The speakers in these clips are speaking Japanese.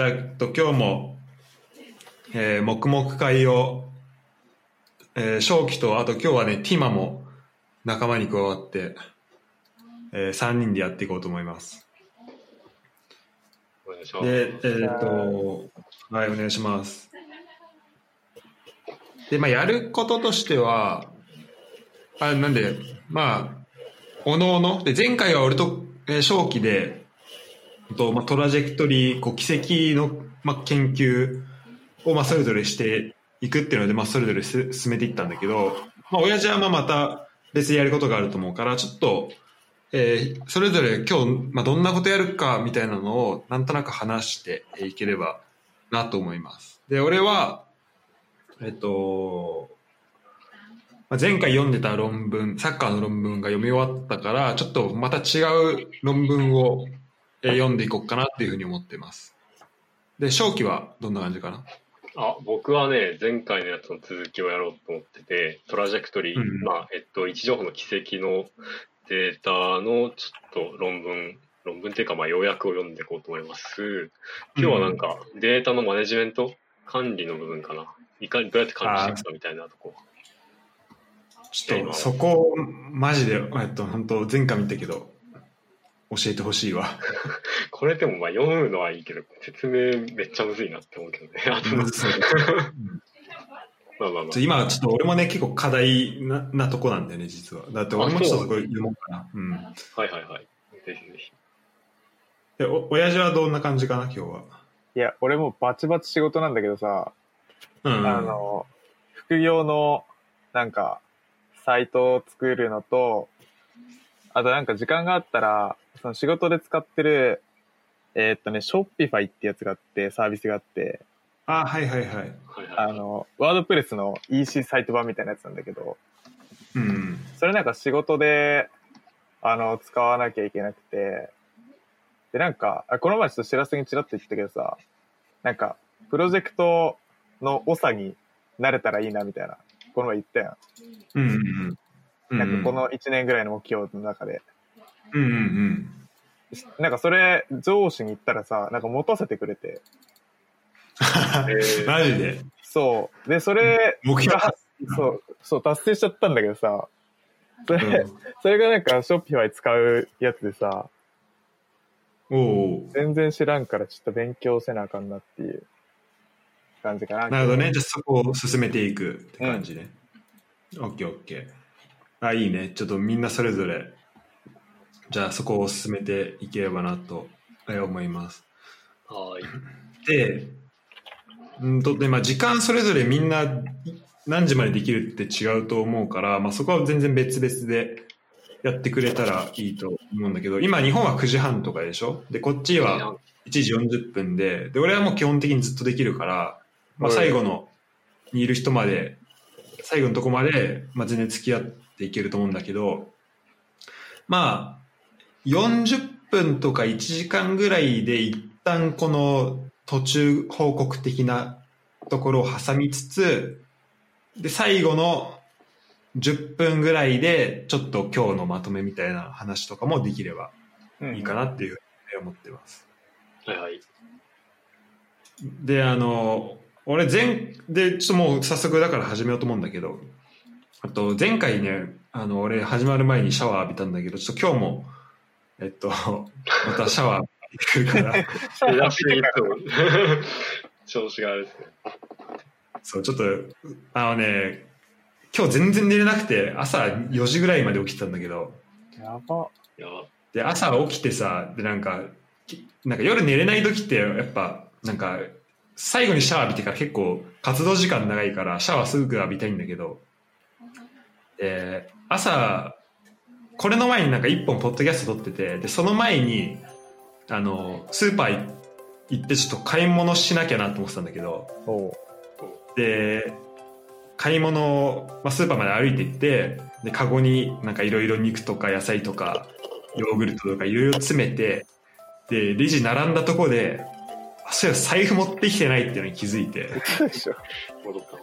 じゃあ、と、今日も、えー、黙々会を、えー、正気と、あと今日はね、ティマも仲間に加わって、えー、3人でやっていこうと思います。お願いします。で、えー、っと、はい、お願いします。で、まあ、やることとしては、あ、なんで、まあ、おのおの、で、前回は俺と、えー、正気で、と、まあ、トラジェクトリー、こう、奇跡の、まあ、研究を、まあ、それぞれしていくっていうので、まあ、それぞれ進めていったんだけど、まあ、親父はまあ、また別にやることがあると思うから、ちょっと、えー、それぞれ今日、まあ、どんなことやるかみたいなのを、なんとなく話していければなと思います。で、俺は、えっと、ま、前回読んでた論文、サッカーの論文が読み終わったから、ちょっとまた違う論文を読んでいこうかなっていうふうに思ってます。で、正気はどんな感じかな？あ僕はね、前回のやつの続きをやろうと思ってて、トラジェクトリー、うん、まあ、えっと、位置情報の奇跡のデータのちょっと論文、論文っていうか、まあ、要約を読んでいこうと思います。今日はなんか、データのマネジメント、管理の部分かな。いかにどうやって管理していくかみたいなとこ。ちょっと、そこ、マジで、えっと、本当前回見たけど、教えてほしいわ。これでもまあ読むのはいいけど、説明めっちゃむずいなって思うけどね。あと、まあまあまあ。今ちょっと俺もね、結構課題ななとこなんだよね、実は。だって俺もちょっとそこ読もうかな。うん。はいはいはい。ぜひぜひ。で、お、親父はどんな感じかな、今日は？いや、俺もバチバチ仕事なんだけどさ、うん、あの、副業の、なんか、サイトを作るのと、あとなんか時間があったら、その仕事で使ってる、えー、っとね、ショッピファイってやつがあって、サービスがあって、あ、はいはいはい。あの、ワードプレスの EC サイト版みたいなやつなんだけど、うん。それなんか仕事で、あの、使わなきゃいけなくて、で、なんか、この前ちょっと知らせにちらっと言ったけどさ、なんか、プロジェクトの長になれたらいいなみたいな、この前言ったやん。うんうんうん。なんかこの1年ぐらいの目標の中で。うんうんうん。なんかそれ、上司に言ったらさ、なんか持たせてくれて。マジで？そう。で、それ、目標そう、そう、達成しちゃったんだけどさ、それ、うん、それがなんか、ショッピファイ使うやつでさ、お全然知らんからちょっと勉強せなあかんなっていう感じかな。なるほどね。じゃあそこを進めていくって感じね。オッケーオッケー。あ、いいね。ちょっとみんなそれぞれじゃあそこを進めていければなと思います。はい。で、うんとでまあ、時間それぞれみんな何時までできるって違うと思うから、まあ、そこは全然別々でやってくれたらいいと思うんだけど、今日本は9時半とかでしょ？で、こっちは1時40分で、で、俺はもう基本的にずっとできるから、まあ、最後のにいる人まで、最後のとこまで、まあ、全然付き合っていけると思うんだけど、まあ、40分とか1時間ぐらいで一旦この途中報告的なところを挟みつつ、で、最後の10分ぐらいでちょっと今日のまとめみたいな話とかもできればいいかなっていうふうに思ってます。はいはい。で、あの、俺前、で、ちょっともう早速だから始めようと思うんだけど、あと前回ね、あの、俺始まる前にシャワー浴びたんだけど、ちょっと今日もえっと、またシャワー行く から。調子があるですね。そう、ちょっと、あのね、今日全然寝れなくて、朝4時ぐらいまで起きてたんだけど。やば。やば。で、朝起きてさ、で、なんか、なんか夜寝れない時って、やっぱ、なんか、最後にシャワー浴びてから結構活動時間長いから、シャワーすぐ浴びたいんだけど、で、朝これの前になんか一本ポッドキャスト撮ってて、で、その前に、あの、スーパー行ってちょっと買い物しなきゃなと思ってたんだけど、で、買い物、まあ、スーパーまで歩いて行って、で、カゴになんかいろいろ肉とか野菜とか、ヨーグルトとかいろいろ詰めて、で、レジ並んだとこで、あ、そうい財布持ってきてないっていうのに気づいて。戻ったの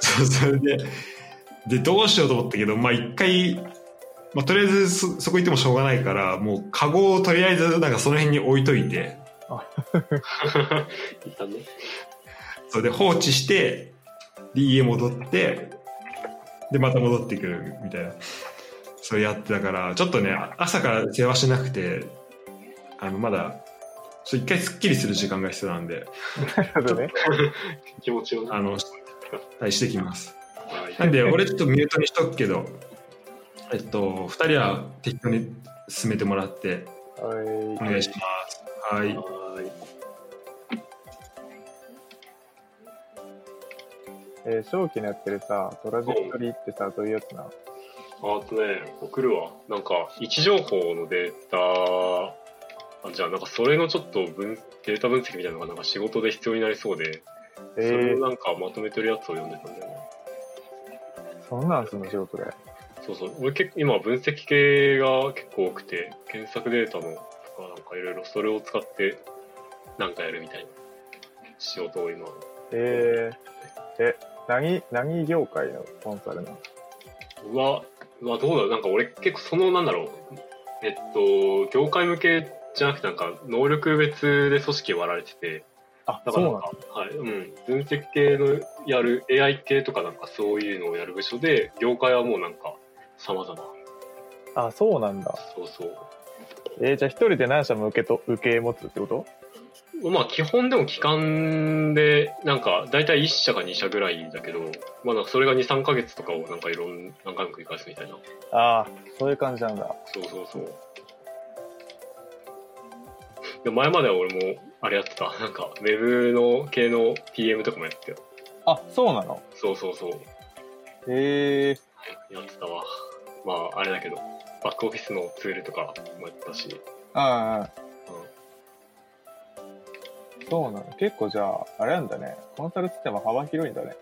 そう、それで、で、どうしようと思ったけど、まあ一回、まあ、とりあえずそそこ行ってもしょうがないからもうカゴをとりあえずなんかその辺に置いといて。そうで、放置して、で、家戻って、で、また戻ってくるみたいな。それやってたから、ちょっとね、朝から世話しなくて、あの、まだ、ちょっと一回すっきりする時間が必要なんで。なるほどね。気持ちを、ね、あの、はい、してきます。なんで、俺ちょっとミュートにしとくけど、えっと、二人は適当に進めてもらって、はい、お願いします。はい。はいえー、正気のやってるさ、トラジェクトリーってさ、どういうやつなあとね、送るわ。なんか、位置情報のデータ、あじゃあなんかそれのちょっと分データ分析みたいなのがなんか仕事で必要になりそうで、えー、それをなんかまとめてるやつを読んでたんだよね。そんなんすんの仕事で？そうそう。俺結構今分析系が結構多くて、検索データのとかなんかいろいろそれを使ってなんかやるみたいな仕事を今。えー、え、何、何業界のコンサルなの？うわ、うわ、どうだろうなんか俺結構その、なんだろう。えっと、業界向けじゃなくてなんか能力別で組織割られてて、あ、だからなんか、はい、うん。分析系のやる、AI 系とかなんかそういうのをやる部署で、業界はもうなんか様々。あ、そうなんだ。そうそう。えー、じゃあ一人で何社も受けと、受け持つってこと？まあ基本でも期間で、なんか大体1社か2社ぐらいだけど、まあなんかそれが2、3ヶ月とかをなんかいろん、何回も繰り返すみたいな。ああ、そういう感じなんだ。そうそうそう。で前までは俺もあれやってた。なんか、ウェブの系の PM とかもやってたよ。あ、そうなの？そうそうそう。へえー。やってたわ。まあ、あれだけど、バックオフィスのツールとかもやったし。ああ、そうなの結構じゃあ、あれなんだね。コンサルってっても幅広いんだね。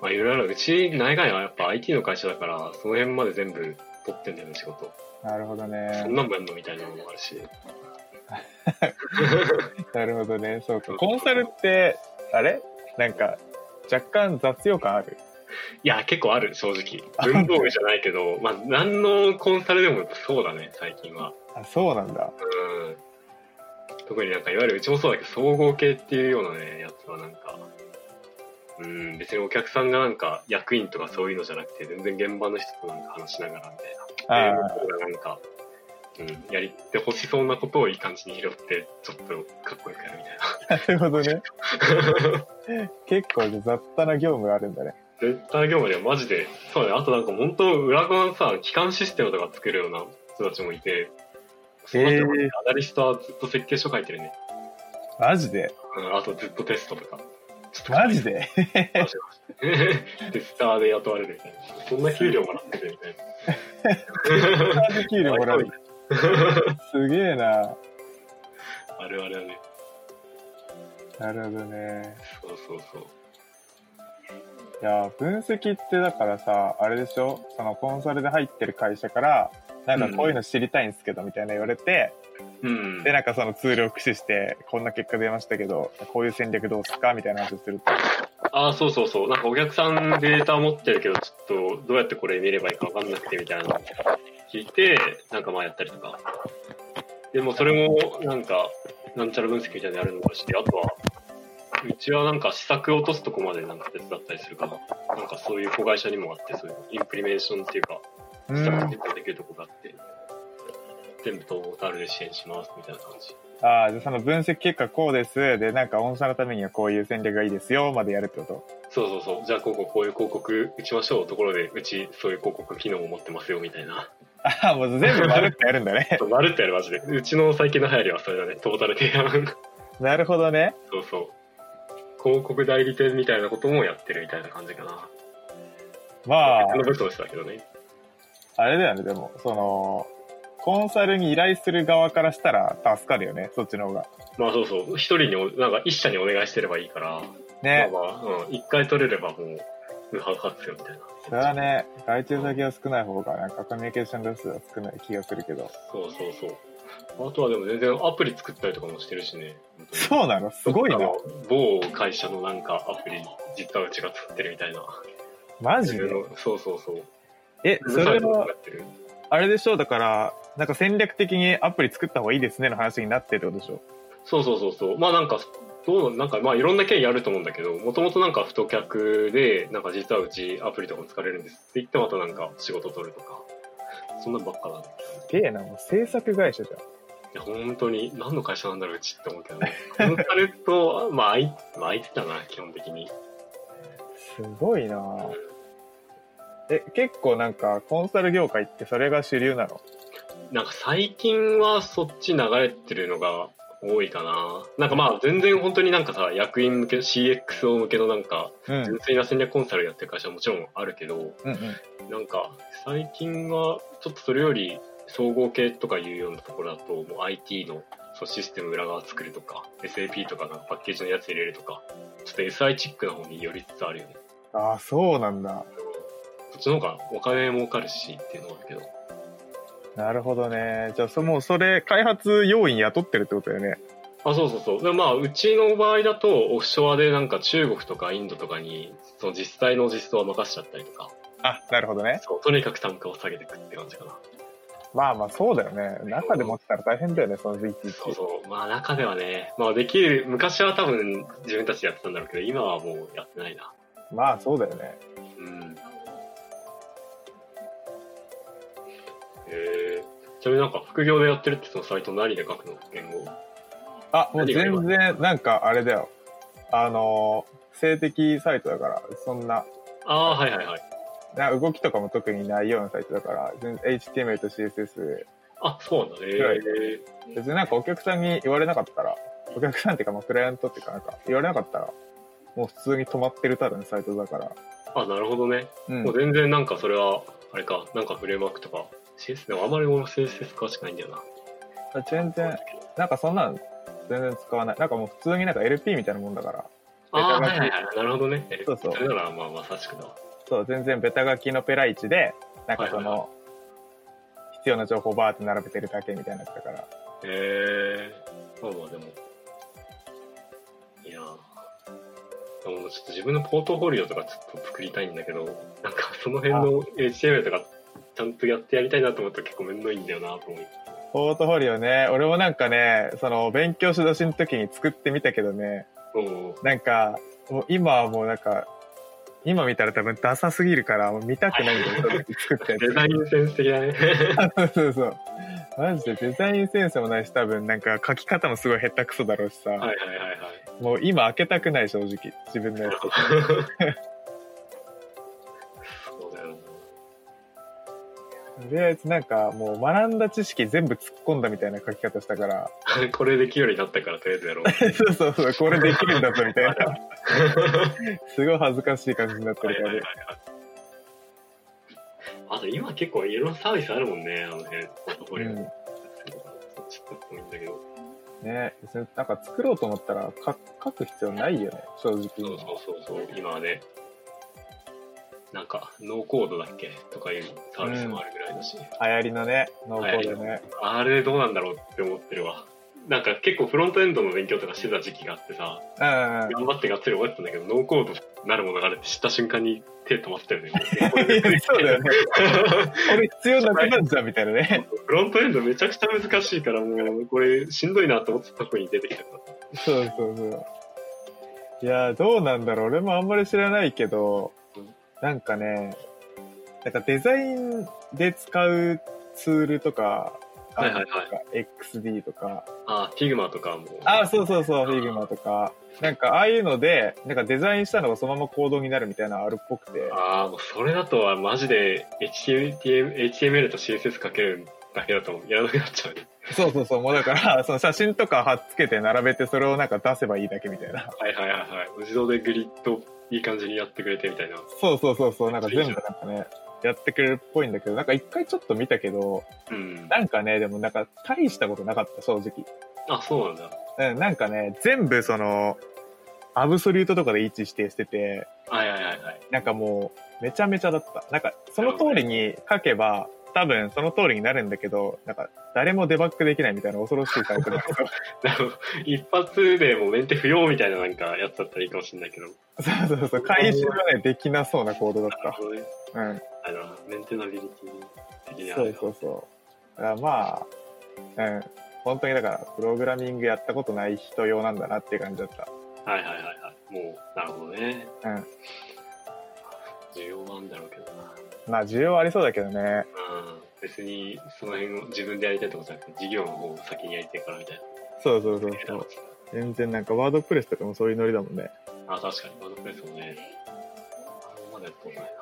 まあいろいろ。うち、内外はやっぱ IT の会社だから、その辺まで全部取ってんだよね、仕事。なるほどね。そんなんもやんのみたいなのもあるし。なるほどね。そうか。コンサルって、あれ？なんか、若干雑用感あるいや、結構ある、正直。文房具じゃないけど、まあ、何のコンサルでもそうだね、最近は。あ、そうなんだ。うん。特になんかいわゆるうちもそうだけど、総合系っていうようなね、やつはなんか、うん、別にお客さんがなんか役員とかそういうのじゃなくて、全然現場の人となんか話しながらみたいな。ああ。なんか、うん、やりてほしそうなことをいい感じに拾って、ちょっとかっこよくやるみたいな。なるほどね。結構雑多な業務があるんだね。雑多な業務ではマジで、そうね、あとなんか本当裏側のさ、機関システムとか作るような人たちもいて、その人アナリストはずっと設計書書いてるね。マジで？うん、あとずっとテストとか。マジで？テスターで雇われるみたいな。そんな給料もらってるみたいな。テスターで給料もらう。すげえな。あるあるだね。なるほどね。そうそうそう。いや、分析ってだからさ、あれでしょ？そのコンサルで入ってる会社から、なんかこういうの知りたいんですけど、みたいな言われて、うん、で、なんかそのツールを駆使して、こんな結果出ましたけど、こういう戦略どうすか？みたいな話をすると。ああ、そうそうそう。なんかお客さんデータ持ってるけど、ちょっとどうやってこれ見ればいいかわかんなくてみたいなのを聞いて、なんかまあやったりとか。でもそれも、なんか、なんちゃら分析みたいなのやるのかして、あとは、うちはなんか試作を落とすとこまでなんか手伝ったりするかな。なんかそういう子会社にもあって、そういうインプリメーションっていうか、試作できるとこがあって、全部トータルで支援しますみたいな感じ。ああ、じゃあその分析結果こうです。で、なんか御社のためにはこういう戦略がいいですよ、までやるってこと？そうそうそう。じゃあこここういう広告打ちましょうところで、うちそういう広告機能も持ってますよ、みたいな。ああ、もう全部まるってやるんだね。まるってやる、マジで。うちの最近の流行りはそれだね。トータル提案。なるほどね。そうそう。広告代理店みたいなこともやってるみたいな感じかな。まあ。の部署したけどね。あれだよね、でも、その、コンサルに依頼する側からしたら助かるよね、そっちの方が。まあそうそう、一人に、なんか一社にお願いしてればいいから、ね。まあまあ、うん、一回取れればもう、ウハウハっすよみたいな。それはね、外注先が少ない方が、なんかコミュニケーションロスは少ない気がするけど。そうそうそう。あとはでも全然アプリ作ったりとかもしてるしね。そうなの？すごいな。某会社のなんかアプリ、実はうちが作ってるみたいな。マジで？そうそうそう。え、それは、あれでしょ？うだから、なんか戦略的にアプリ作った方がいいですねの話になってってことでしょ？そうそうそうそう。まあなんか、どう、なんかまあいろんな経緯あると思うんだけど、もともとなんか太客で、なんか実はうちアプリとかも使れるんですって言ってまたなんか仕事取るとか、そんなんばっかなんだすげえな、もう制作会社じゃん。いや、本当に、何の会社なんだろう、うちって思うけどね。コンサルと、まあ、あい、まあ、相手だな、基本的に。すごいなえ、結構なんか、コンサル業界ってそれが主流なの？なんか最近はそっち流れてるのが多いかな。なんかまあ全然本当になんかさ、役員向け、CXO 向けのなんか、純粋な戦略コンサルやってる会社はもちろんあるけど、うんうん、なんか最近はちょっとそれより総合系とかいうようなところだと、もう IT のそうシステム裏側作るとか、SAP とかのパッケージのやつ入れるとか、ちょっと SI チックな方に寄りつつあるよね。ああ、そうなんだ。そっちの方がお金儲かるしっていうのはあるけど。なるほどね。じゃあ、そもうそれ、開発要員雇ってるってことだよね。あ、そうそうそう。でまあ、うちの場合だと、オフショアでなんか中国とかインドとかに、その実際の実装は任せちゃったりとか。あ、なるほどね。そう、とにかく単価を下げていくって感じかな。まあまあそうだよね。中で持ってたら大変だよね、その時期。そうそう。まあ中ではね、まあできる、昔は多分自分たちでやってたんだろうけど、今はもうやってないな。まあそうだよね。うん。えー、ちなみになんか副業でやってるってそのサイト何で書くの？言語？あ、もう全然、なんかあれだよ。あの、性的サイトだから、そんな。ああ、はいはいはい。な動きとかも特にないようなサイトだから、HTML と CSS。あ、そうなんだね。別になんかお客さんに言われなかったら、お客さんっていうか、まあ、クライアントっていうかなんか、言われなかったら、もう普通に止まってるただのサイトだから。あ、なるほどね。うん、もう全然なんかそれは、あれか、なんかフレームワークとか、でもあまり俺も CSS 詳しくないんだよな。全然、なんかそんなん全然使わない。なんかもう普通になんか LP みたいなもんだから。ああ、はいはいはい。なるほどね。そうそう。それならまあまさしくだわ。そう、全然ベタ書きのペライチで、なんかその、必要な情報をバーって並べてるだけみたいなやつだから。へえー。まあまあでも。いやでもちょっと自分のポートフォリオとかちょっと作りたいんだけど、なんかその辺の HTML とかちゃんとやってやりたいなと思ったら結構めんどいんだよなと思って。ポートフォリオね、俺もなんかね、その勉強し出しの時に作ってみたけどね、なんか、もう今はもうなんか、今見たら多分ダサすぎるから、もう見たくないんだよ、作ったやつ。デザインセンス的だね。そうそう。マジでデザインセンスもないし、多分なんか書き方もすごい下手くそだろうしさ。はいはいはいはい。もう今開けたくない正直、自分のやつ とりあえずなんかもう学んだ知識全部突っ込んだみたいな書き方したから。これできるようになったからとりあえずやろう。そうそうそう、これできるんだぞみたいな。すごい恥ずかしい感じになってるから、ね。あと今結構いろんなサービスあるもんね、あの辺。これ、うん、ちょっといいんだけど。ね別になんか作ろうと思ったら書書く必要ないよね、正直。そうそうそうそう、今はね。なんか、ノーコードだっけ？とかいうサービスもあるぐらいだし。うん、流行りのね、ノーコードね。あれどうなんだろうって思ってるわ。なんか結構フロントエンドの勉強とかしてた時期があってさ、頑張ってがっつり覚えてたんだけど、ノーコードなるものがあるって知った瞬間に手止まってたよね。そうだよね。これ必要なくなっちゃうみたいなね。フロントエンドめちゃくちゃ難しいから、もうこれしんどいなと思ってたとこに出てきたから。そうそうそう。いやどうなんだろう。俺もあんまり知らないけど、なんかね、なんかデザインで使うツールとか、はいはいはい。XD とか。あ、Figma とかも。あ、そうそうそう、Figma とか。なんか、ああいうので、なんかデザインしたのがそのままコードになるみたいなのあるっぽくて。ああ、もうそれだとはマジで HTML, HTML と CSS かけるだけだとやらなくなっちゃう、ね。そうそうそう、もうだから、その写真とか貼っつけて並べてそれをなんか出せばいいだけみたいな。はいはいはいはい。自動でグリッドいい感じにやってくれてみたいな。そうそうそうそう、なんか全部なんかね、やってくれるっぽいんだけど、なんか一回ちょっと見たけど、うん、なんかね、でもなんか大したことなかった、正直。あ、そうなんだ。うん、なんかね、全部その、アブソリュートとかで位置指定してて、はいはいはいはい。なんかもう、めちゃめちゃだった。なんか、その通りに書けば、多分その通りになるんだけど、なんか誰もデバッグできないみたいな恐ろしいタイプだけど。一発でもうメンテ不要みたいななんかやつだったらいいかもしれないけど。そうそうそう、回収はね、できなそうなコードだった。ね、うん。あの、メンテナビリティ的にそうそうそう。だからまあ、うん。本当にだから、プログラミングやったことない人用なんだなっていう感じだった。はいはいはいはい。もう、なるほどね。うん。需要はあるんだろうけどな。まあ、需要はありそうだけどね。うん。別に、その辺を自分でやりたいってことじゃなくて、事業の方を先にやりたいからみたいな。そうそうそうそう。全然なんか、ワードプレスとかもそういうノリだもんね。あ、確かに、ワードプレスもね。あんまだやったことないな。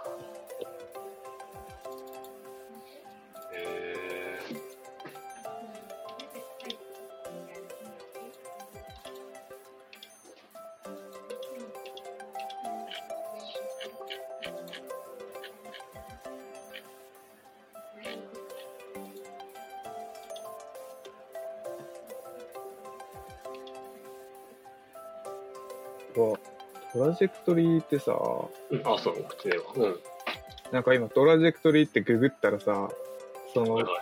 ジェクトリーってさ、うん、あ、そう、送ってねえわ。うん。なんか今、トラジェクトリーってググったらさ、その、はいはい、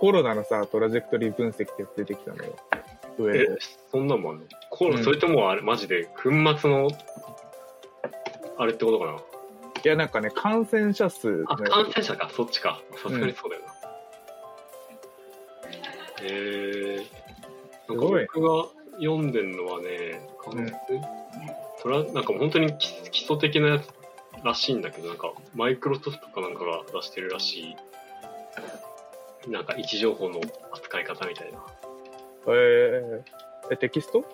コロナのさ、トラジェクトリー分析ってやつ出てきたのよ。上で。え、そんなんもあんのコロナ、うん、それともあれ、マジで、粉末の、あれってことかな？いや、なんかね、感染者数。あ、感染者か、そっちか。さすがにそうだよな。うん、えー、なんか僕が読んでんのはね、感染、うんそれはなんか本当に基礎的なやつらしいんだけど、なんかマイクロソフトかなんかが出してるらしい、なんか位置情報の扱い方みたいな。えー、え、テキスト？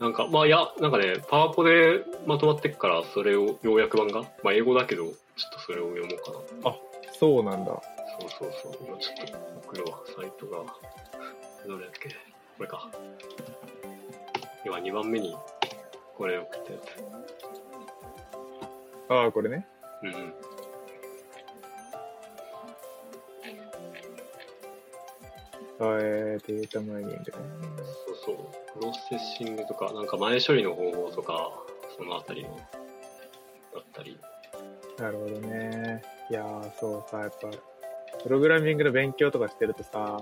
なんか、まあいや、なんかね、パワポでまとまってくから、それを、要約版が、まあ英語だけど、ちょっとそれを読もうかな。あ、そうなんだ。そうそうそう。今ちょっと送るわ、サイトが。どれだっけ？これか。今2番目にこれ送ったやつ。ああ、これね。うん。えー、データマイニングね。そうそう。プロセッシングとか、なんか前処理の方法とか、そのあたりの、だったり。なるほどね。いやー、そうさ、やっぱ、プログラミングの勉強とかしてるとさ、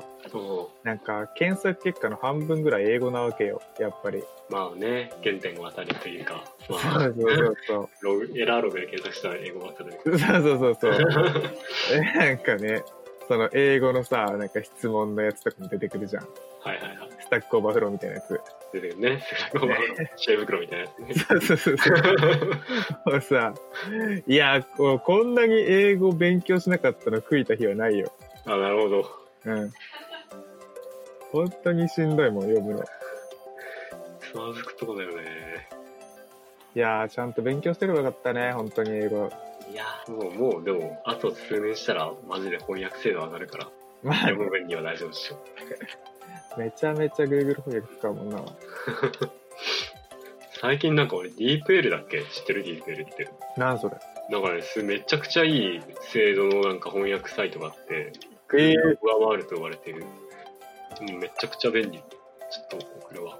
なんか検索結果の半分ぐらい英語なわけよ、やっぱり。まあね、原典を当たりというか、まあ、そうそうそう ログ。エラーログで検索したら英語ばっかり。そうそうそうそう。え、なんかね、その英語のさ、なんか質問のやつとかも出てくるじゃん。はいはいはい。 Stack Overflow みたいなやつ。出てくるね。 Stack Overflow。知恵袋みたいなやつね。そうそうそうそう。もうさ、いや、こうこんなに英語勉強しなかったの悔いた日はないよ。あ、なるほど。うん。本当にしんどいもん、読むの。つまずくとこだよね。いやー、ちゃんと勉強してればよかったね、本当に英語。いやもう、もう、でも、あと数年したら、マジで翻訳精度上がるから、まあ、読む分には大丈夫でしょ。めちゃめちゃ Google 翻訳使うもんな。最近なんか俺 DeepL だっけ？知ってる DeepL って。なんそれ？なんかね、めちゃくちゃいい精度のなんか翻訳サイトがあって、Google 上回ると呼ばれてる。うん、めちゃくちゃ便利。ちょっと送るわ。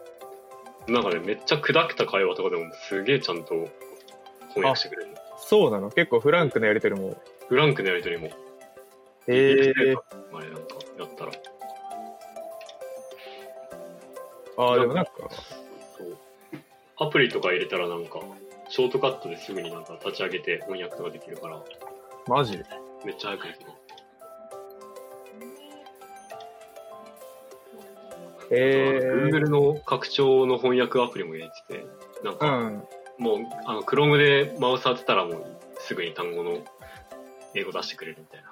なんかね、めっちゃ砕けた会話とかでもすげえちゃんと翻訳してくれる。そうなの？結構フランクなやりとりも。フランクなやりとりも。へえー。前なんかやったら。ああ、でもなんか。そう。アプリとか入れたらなんか、ショートカットですぐになんか立ち上げて翻訳とかできるから。マジ？めっちゃ早くできる。えー、Google の拡張の翻訳アプリも入れてて、なんか、うん、もう、あの、Chrome でマウス当てたらもうすぐに単語の英語出してくれるみたいな。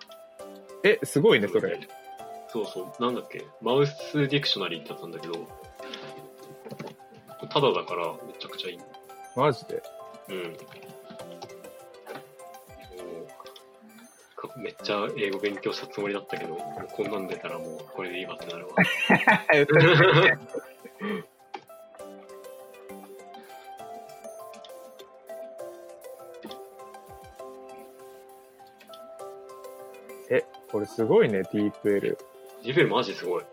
え、すごいね、それ。そうそう。なんだっけ、マウスディクショナリーってやったんだけど、ただだからめちゃくちゃいい。マジで？うん。めっちゃ英語勉強したつもりだったけど、こんなん出たらもうこれでいいわってなるわ。え、これすごいね、ディープ L。ディープ L マジすごい。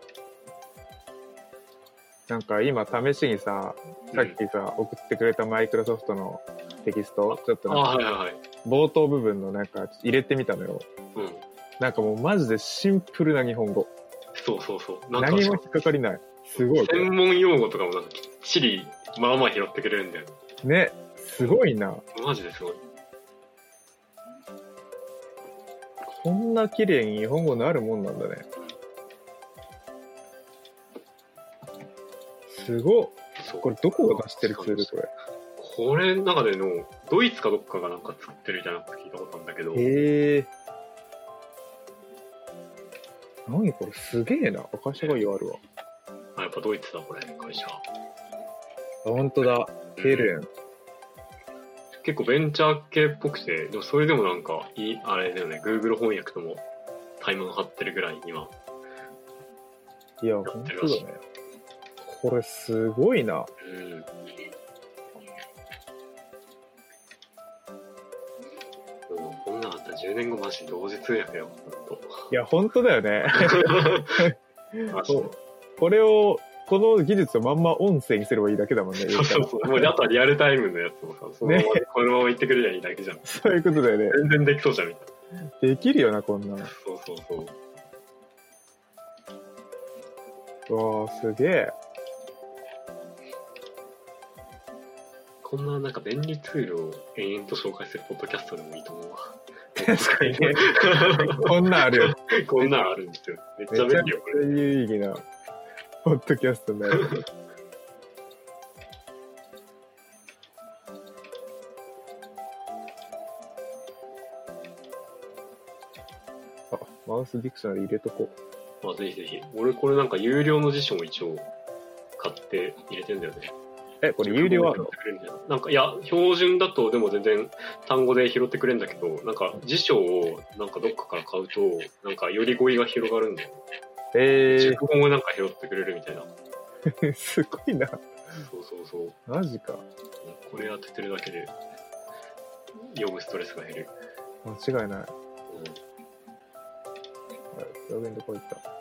なんか今試しにさ、さっきさ、うん、送ってくれたマイクロソフトのテキスト、ちょっとなんか、冒頭部分のなんか入れてみたのよ。うん。なんかもうマジでシンプルな日本語。そうそうそう。何も引っかかりない。すごい。専門用語とかもなんかきっちり、まあまあ拾ってくれるんだよね。ね。すごいな。マジですごい。こんな綺麗に日本語なるもんなんだね。すごっ。これどこが出してる？ツールこれ。これの中での、ドイツかどっかがなんか作ってるみたいなこと聞いたことあるんだけど。へえ。何これすげえな。会社概要あるわ。あ、やっぱドイツだ、これ、会社。あ、本当だ。ケルン。結構ベンチャー系っぽくて、でもそれでもなんか、いい、あれだよね、Google 翻訳ともタイムが張ってるぐらい今。いや、本当だね。これすごいな。うん。こんなんあったら10年後マジ同時通訳よ、ほんと。いや、本当だよね。これを、この技術をまんま音声にすればいいだけだもんね。そうそうそう。もうあとはリアルタイムのやつもさ、そのまま、このまま言ってくれりゃいいだけじゃん。そういうことだよね。全然できそうじゃん、みたいな。できるよな、こんなの。そうそうそう。わあすげえ。こんななんか便利ツールを延々と紹介するポッドキャストでもいいと思うわ。確かにね。こんなんあるよ。こんなんあるんですよ。めっちゃ便利よ、これ。有意義な、ポッドキャストになる。あ、マウスディクショナリー入れとこう。まあ、ぜひぜひ。俺これなんか有料の辞書も一応買って入れてんだよね。え、これ有料あるのなんか、いや、標準だとでも全然単語で拾ってくれるんだけど、なんか辞書をなんかどっかから買うと、なんかより語彙が広がるんだよ。えー。熟語もなんか拾ってくれるみたいな。すごいな。そうそうそう。マジか。これ当ててるだけで、読むストレスが減る。間違いない。うん表現どこ行った？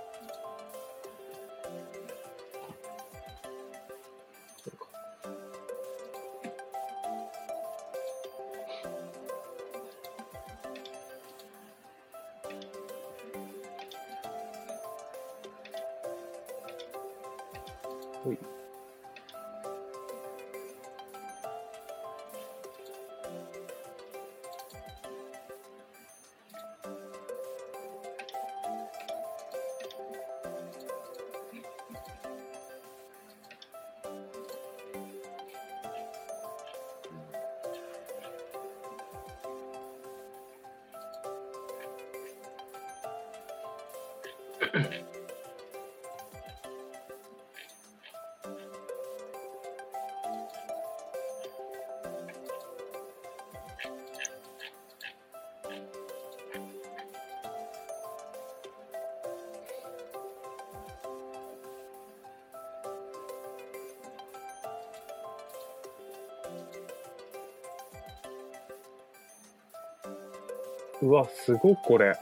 うわ、すごこれ。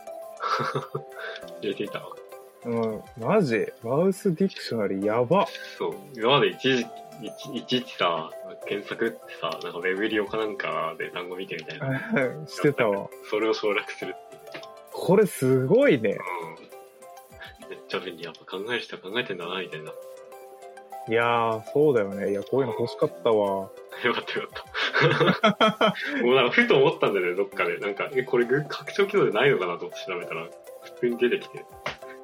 いた。うん、マジ？マウスディクショナリーやば。そう。今まで一時期、いちいちさ、検索ってさ、なんかウェブリオかなんかで単語見てみたいな。してたわ。それを省略するこれすごいね。うん。めっちゃ便利。やっぱ考える人は考えてんだな、みたいな。いやー、そうだよね。いや、こういうの欲しかったわ。よかったよ。もうなんかふと思ったんだよね、どっかで。なんか、え、これ拡張機能でないのかなと思って調べたら、普通に出てきて、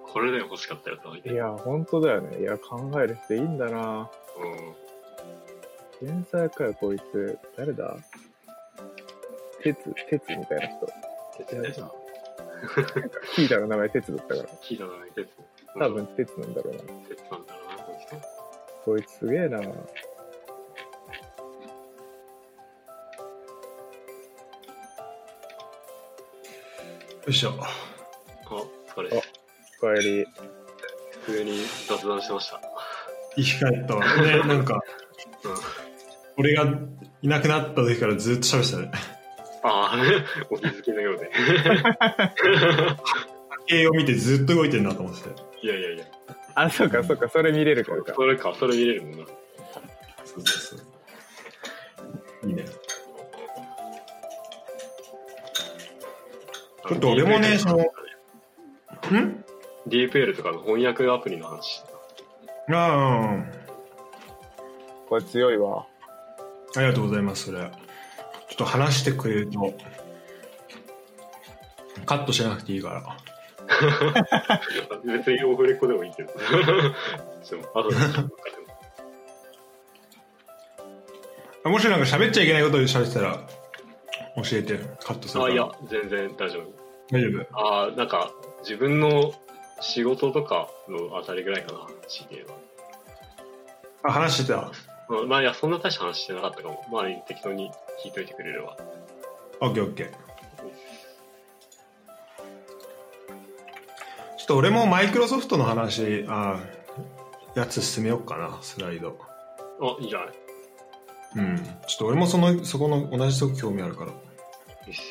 これで欲しかったよと。いや、本当だよね。いや、考える人いいんだな。うん。天才かよ、こいつ。誰だ？鉄、鉄みたいな人。鉄だよ。聞いたの名前鉄だったから。聞いた名前鉄。多分鉄なんだろうな。鉄なんだろうな、こいつ。こいつすげえな。よいしょ。あ、お疲れ。お帰り。普通に雑談してました。生き返ったわ。ね、なんか、うん、俺がいなくなった時からずっと喋ってたね。ああ、お気づきのようで。時計を見てずっと動いてるなと思って。いやいやいや。あ、そうか、そうか、それ見れるからか。それか、それ見れるもんな。ちょっと俺もね、その、ん ?DeepL とかの翻訳アプリの話。ああ。これ強いわ。ありがとうございます、それ。ちょっと話してくれると、カットしなくていいから。別にオフレコでもいいけど。でも、後で もしなんか喋っちゃいけないことで喋ってたら、教えて、カットするあ、いや、全然大丈夫。大丈夫？あなんか、自分の仕事とかのあたりぐらいかな、知りは。あ、話してた？うん、まあ、いや、そんな大した話してなかったかも。まあ、適当に聞いといてくれれば。オッケーオッケー。ちょっと俺もマイクロソフトの話、あやつ進めようかな、スライド。あ、いいじゃない？うん。ちょっと俺もその、そこの同じとこ興味あるから。よし。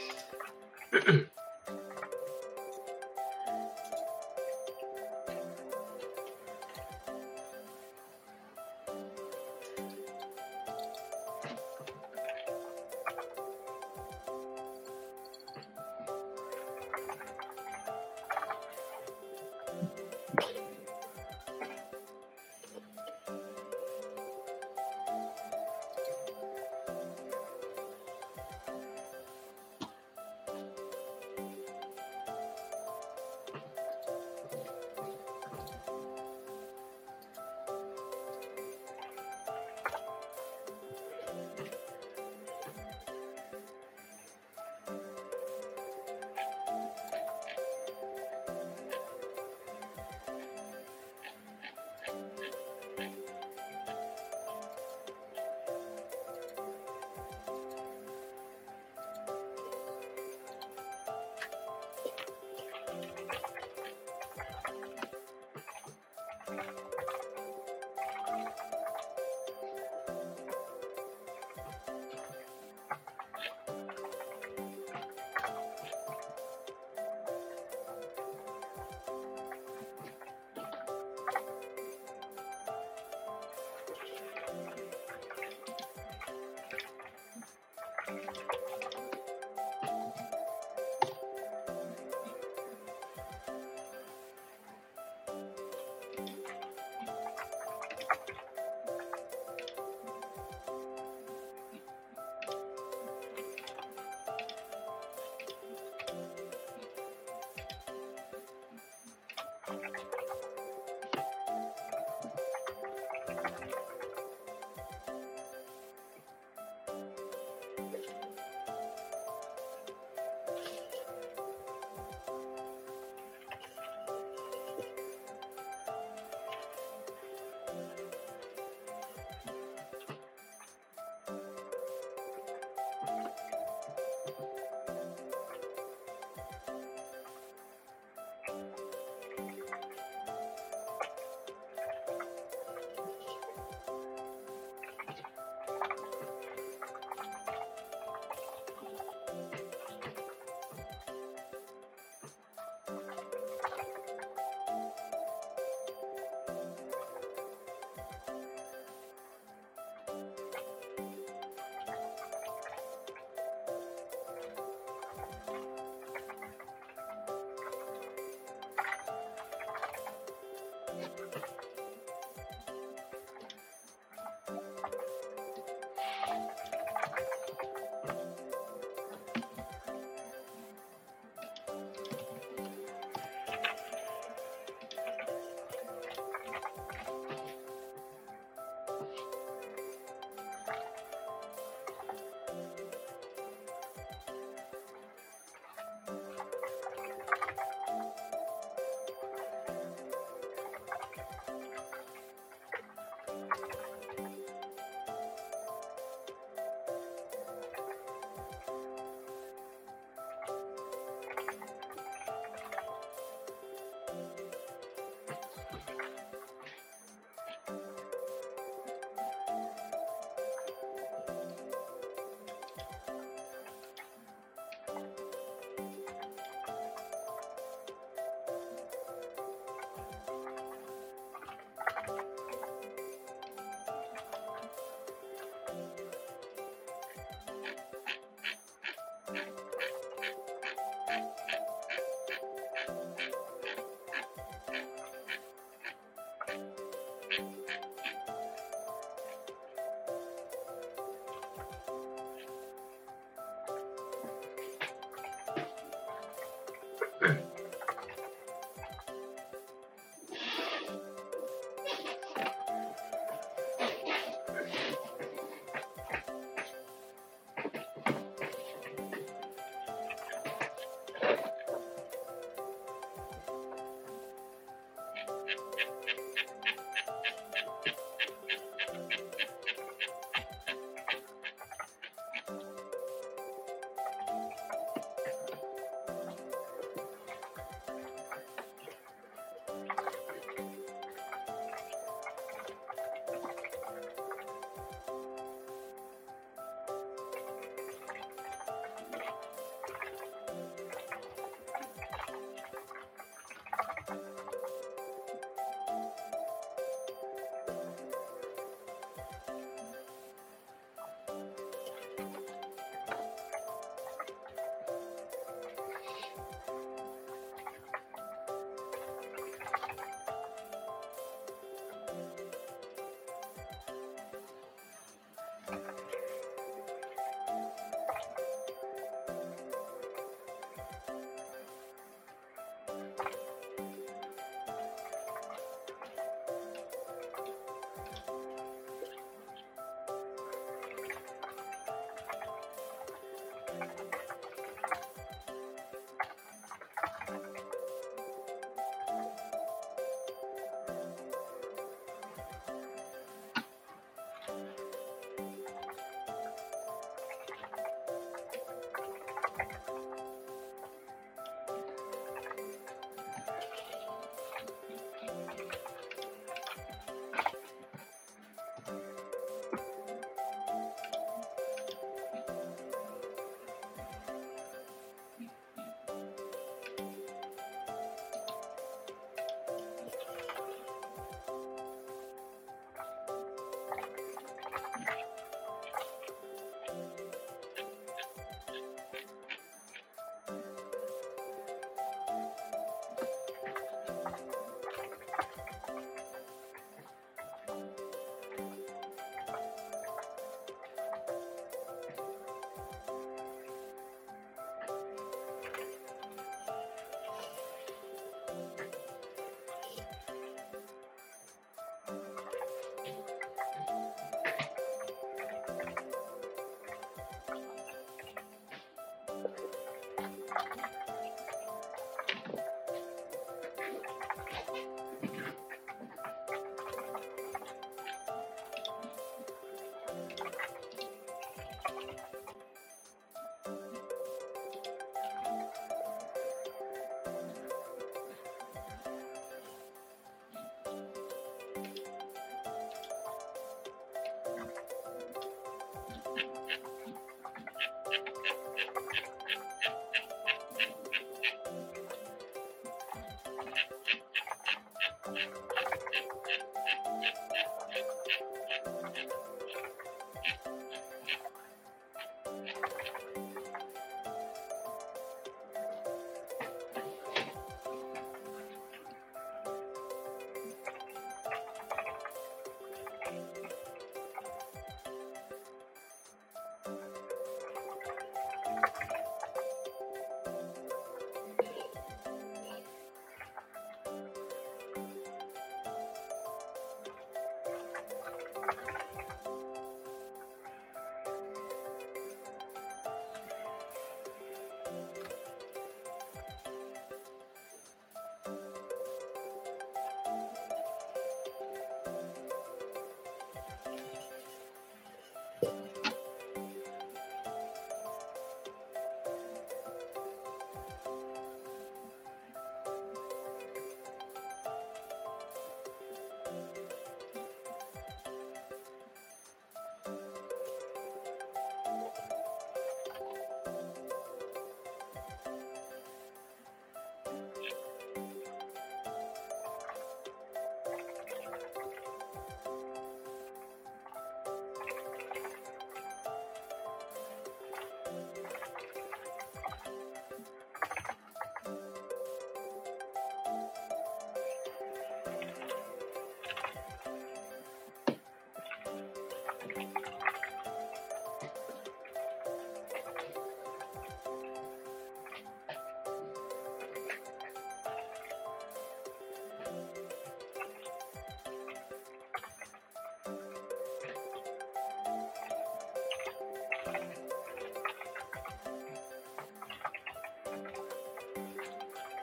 you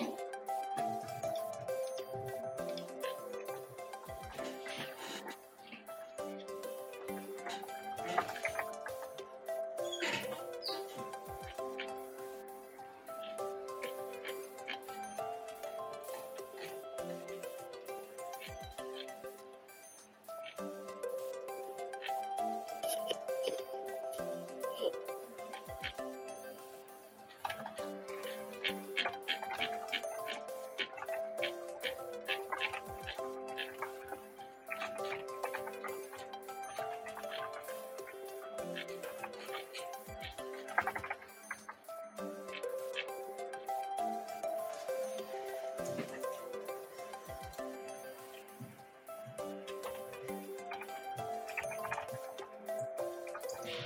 you.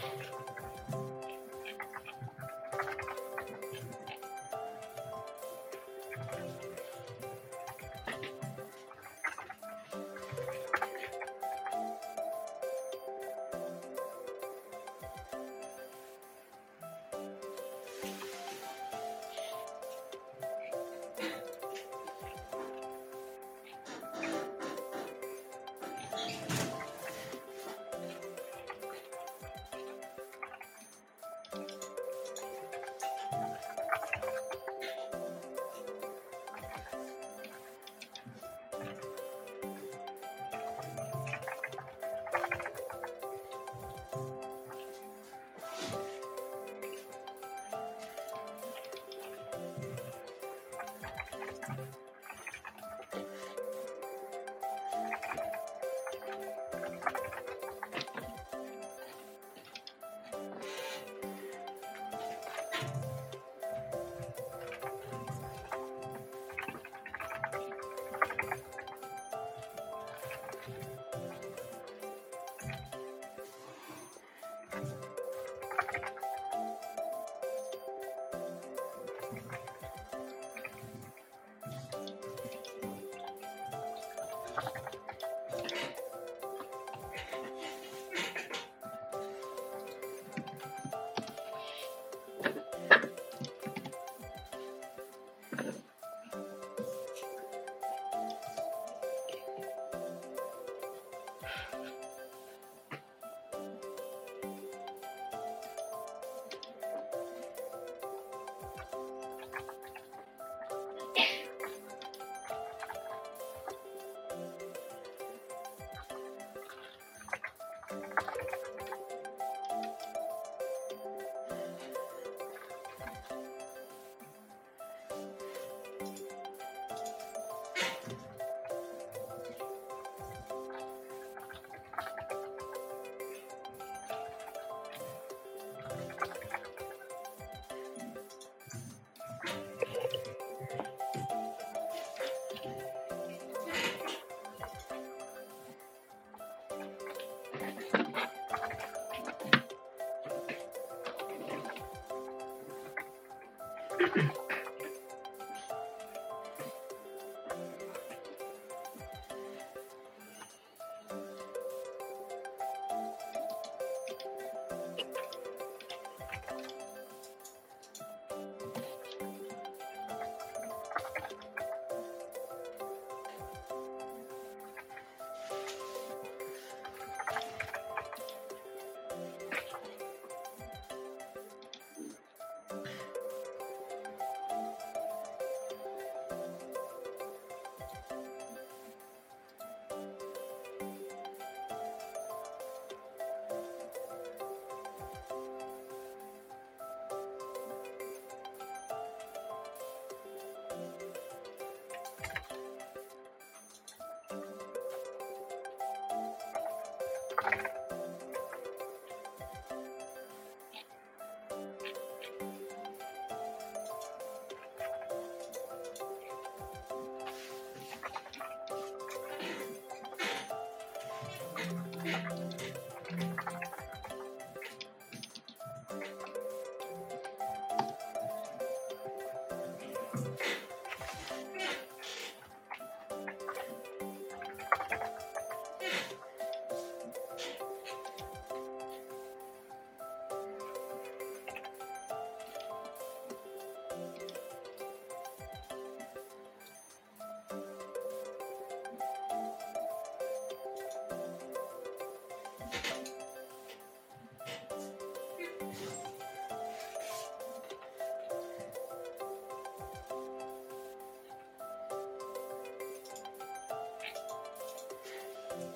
out.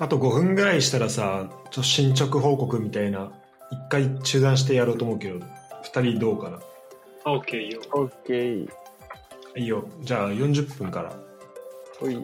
あと5分ぐらいしたらさ、ちょ進捗報告みたいな、一回中断してやろうと思うけど、二人どうかな？あ、OK いいよ。OK。いいよ。じゃあ40分から。ほい。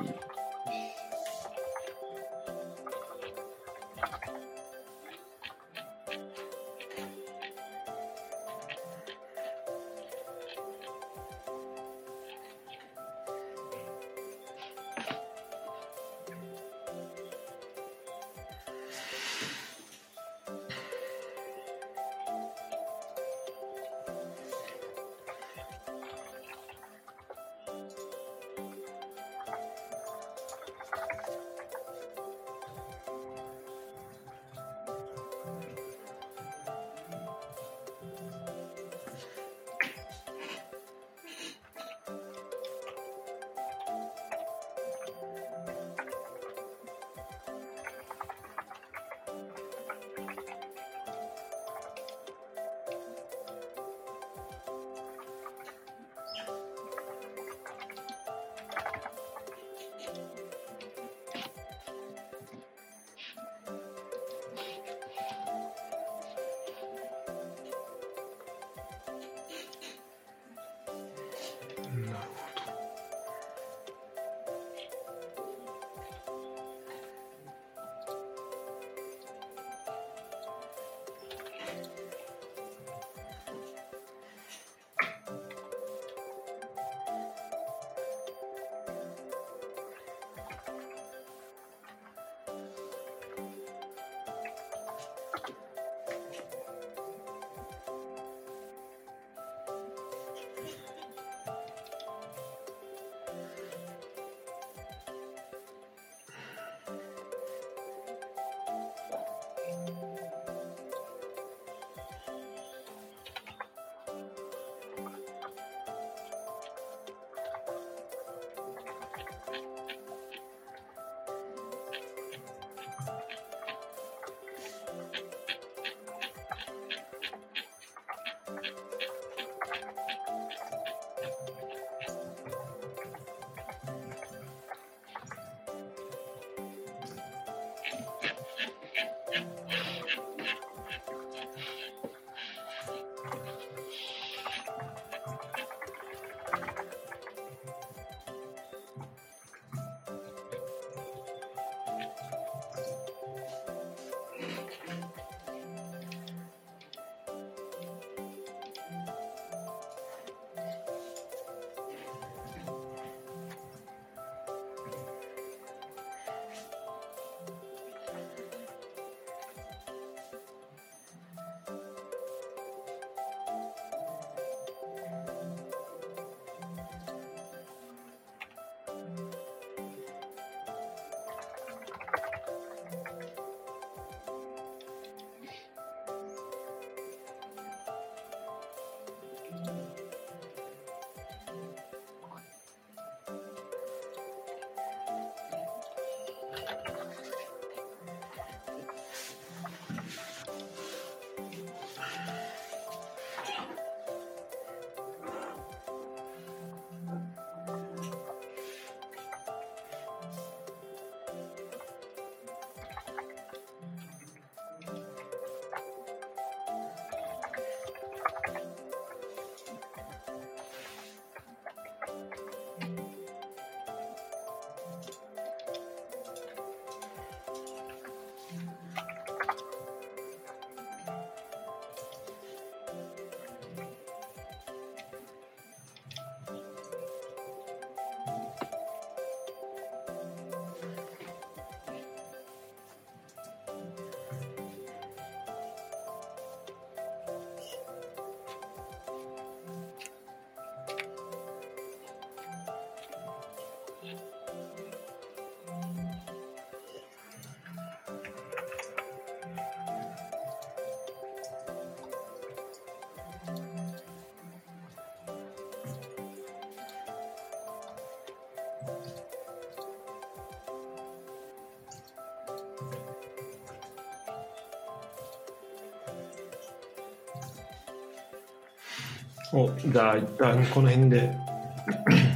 お、じゃあ一旦この辺で、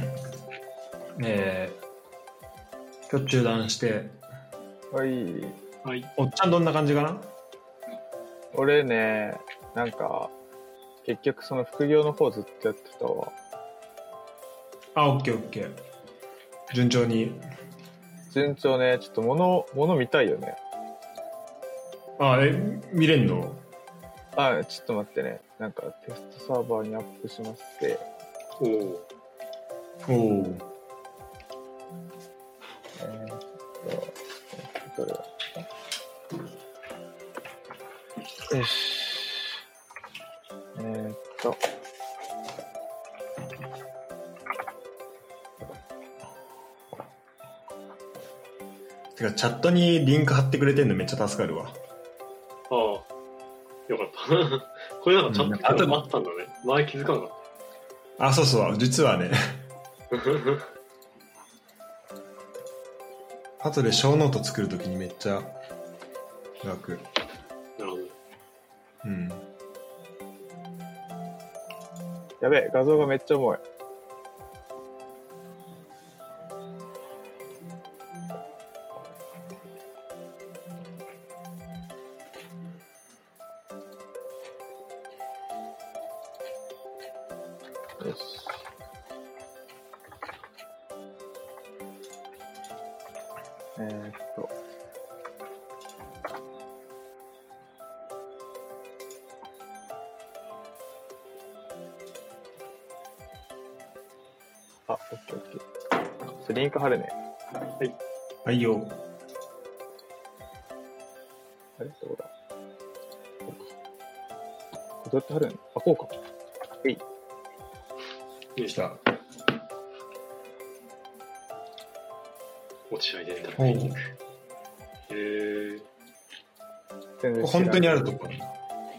えー、今日中断して、はい。はい。おっちゃんどんな感じかな？俺ね、なんか、結局その副業の方ずっとやってたわ。あ、オッケーオッケー。順調に。順調ね、ちょっと物、物見たいよね。あ、え、見れんの？あ、ちょっと待ってね。なんかテストサーバーにアップしまして。おお。おお。えー、っと、どれだよし。えー、っと。てか、チャットにリンク貼ってくれてんのめっちゃ助かるわ。ああ、よかった。これなんかチャットあったんだね。前気づかなかった。あ、そうそう、実はね。後でショーノート作るときにめっちゃ楽。なるほど。うん。やべえ、画像がめっちゃ重い。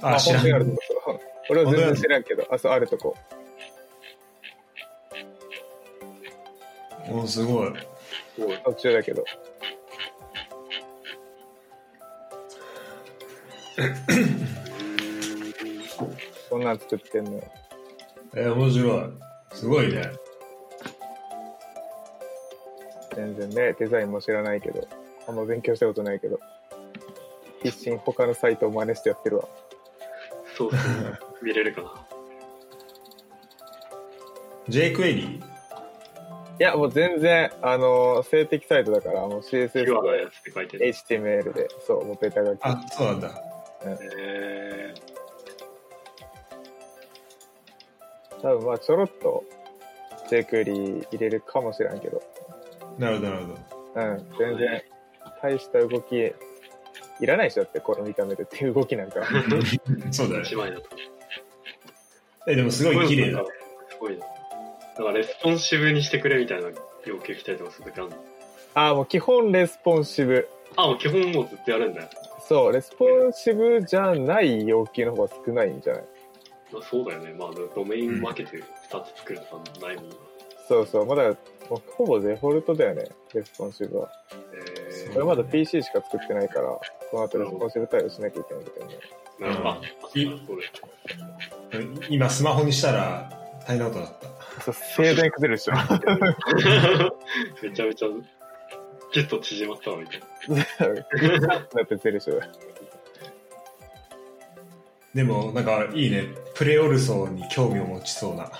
あ、知らん。俺は全然知らんけど、あ、そう、あるとこ。おすごい。すごい。途中だけど。そんなん作ってんのえー、面白い。すごいね。全然ね、デザインも知らないけど、あんま勉強したことないけど、必死に他のサイトを真似してやってるわ。そうそう。見れるかな。jQuery? いや、もう全然、あの、静的サイトだから、もう CSS で、HTML で、そう、もうベタ書き。あ、そうなんだ。うん、へ多分まあちょろっと jQuery 入れるかもしれんけど。なるほど、なるほど。うん、全然大した動きいらないでしょって、この見た目でっていう動きなんか。そうだよ、ね。枚だと。え、でもすごい綺麗だ。すごいな。だからレスポンシブにしてくれみたいな要求来たりとかするときあるの？ああ、もう基本レスポンシブ。ああ、もう基本もうずっとやるんだよ。そう、レスポンシブじゃない要求の方が少ないんじゃない？まあ、そうだよね。まあ、ドメイン分けて2つ作るとかないもんな。そうそう。まだ、ほぼデフォルトだよね、レスポンシブは。えー、これまだ PC しか作ってないから、この後レスポンシブ対応しなきゃいけないんだけどね。なるほど。あ、今スマホにしたら大変なことだった。そう、静電崩れるでしょ。めちゃめちゃ、ギュッと縮まったわ、みたいな。なって出るでしょ。でも、なんかいいね。プレオルソーに興味を持ちそうな。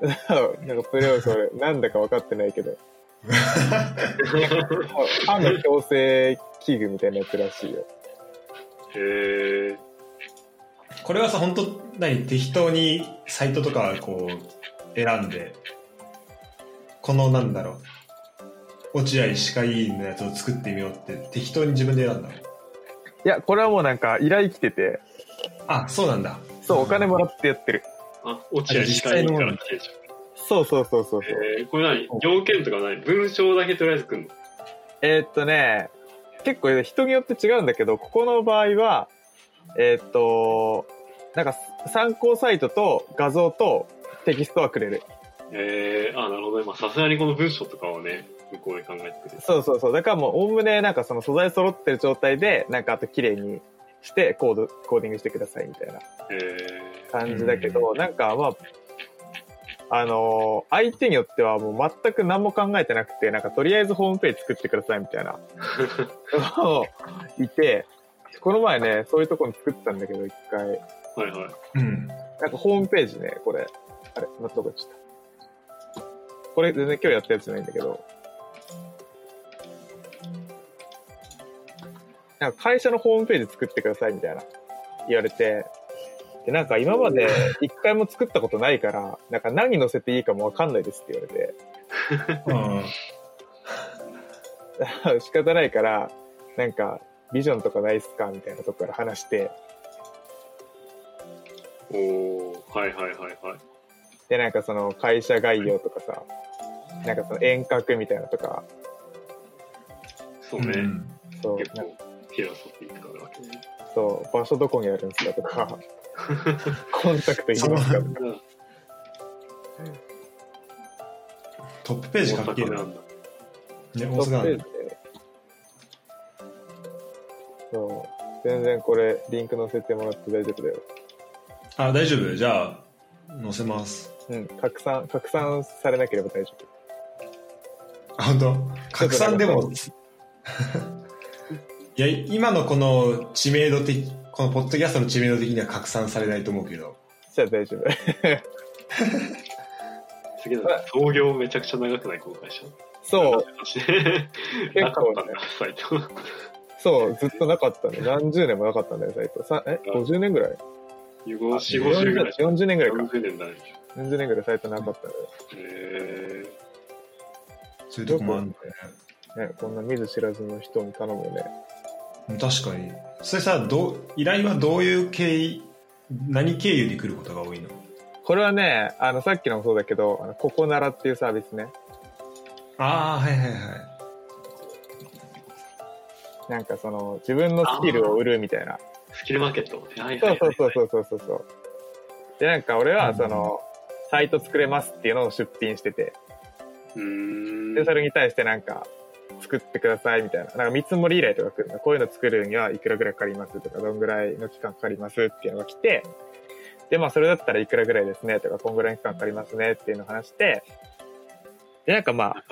なんかプレオルソー、なんだか分かってないけど。歯の矯正器具みたいなやつらしいよ。へえ。これはさ、本当何適当にサイトとかこう選んで、このなんだろう、落合歯科医院のやつを作ってみようって適当に自分で選んだの？いや、これはもうなんか依頼来てて、あ、そうなんだ。そう、お金もらってやってる。あ、落合歯科医から来てるじゃん。そうそうそうそうえー、これ何？条件とか何文章だけとりあえずくんの？えー、っとね、結構人によって違うんだけど、ここの場合は、えー、っと、なんか参考サイトと画像とテキストはくれる。えー、あ、なるほどね。まあさすがにこの文章とかはね、向こうで考えてくれる。そうそうそう。だからもう、おおむねなんかその素材揃ってる状態で、なんかあと綺麗にしてコード、コーディングしてくださいみたいな感じだけど、なんかまあ、あのー、相手によってはもう全く何も考えてなくて、なんかとりあえずホームページ作ってくださいみたいな、いて、この前ね、そういうとこに作ってたんだけど、一回。はいはい。うん。なんかホームページね、これ。あれ、またどこ行っちゃった？これ全然今日やったやつじゃないんだけど。なんか会社のホームページ作ってくださいみたいな言われて、で、なんか今まで一回も作ったことないから、なんか何載せていいかもわかんないですって言われて。仕方ないから、なんか、ビジョンとかないっすかみたいなとこから話して。おー、はいはいはいはい。で、なんかその会社概要とかさ、なんかその遠隔みたいなとか。そうね。うん、そう。結構、フィロソフィーとかあるわけね。そう、場所どこにあるんですかとか。コンタクトいきますかトップページ書けるなんだ。ね、大阪なんだ。そう。全然これ、リンク載せてもらって大丈夫だよ。あ、大丈夫じゃあ、載せます。うん、拡散、拡散されなければ大丈夫。あ、本当？拡散でも、いや、今のこの知名度的、このポッドキャストの知名度的には拡散されないと思うけど。じゃあ大丈夫。次の創業めちゃくちゃ長くないこの会社？そう。結構、ね、サイト。そう、ずっとなかったね。何十年もなかったんだよ、サイト。さえ、50年ぐらい ?4、50ぐらい。40年ぐらいか。40年だね。40年ぐらいサイトなかったね。へそういうとこもあるんだね。ね、こんな見ず知らずの人に頼むよね。確かに。それさ、ど依頼はどういう経緯、何経由で来ることが多いの？これはね、あの、さっきのもそうだけど、あのココナラっていうサービスね。ああ、はいはいはい。なんかその、自分のスキルを売るみたいな。スキルマーケット。はいはいそうそうそうそうそう。で、なんか俺はその、サイト作れますっていうのを出品してて。うん。で、それに対してなんか、作ってくださいみたいな。なんか見積もり依頼とか来るの。こういうの作るにはいくらぐらいかかりますとか、どんぐらいの期間かかりますっていうのが来て、で、まあそれだったらいくらぐらいですねとか、こんぐらいの期間かかりますねっていうのを話して、で、なんかまあ、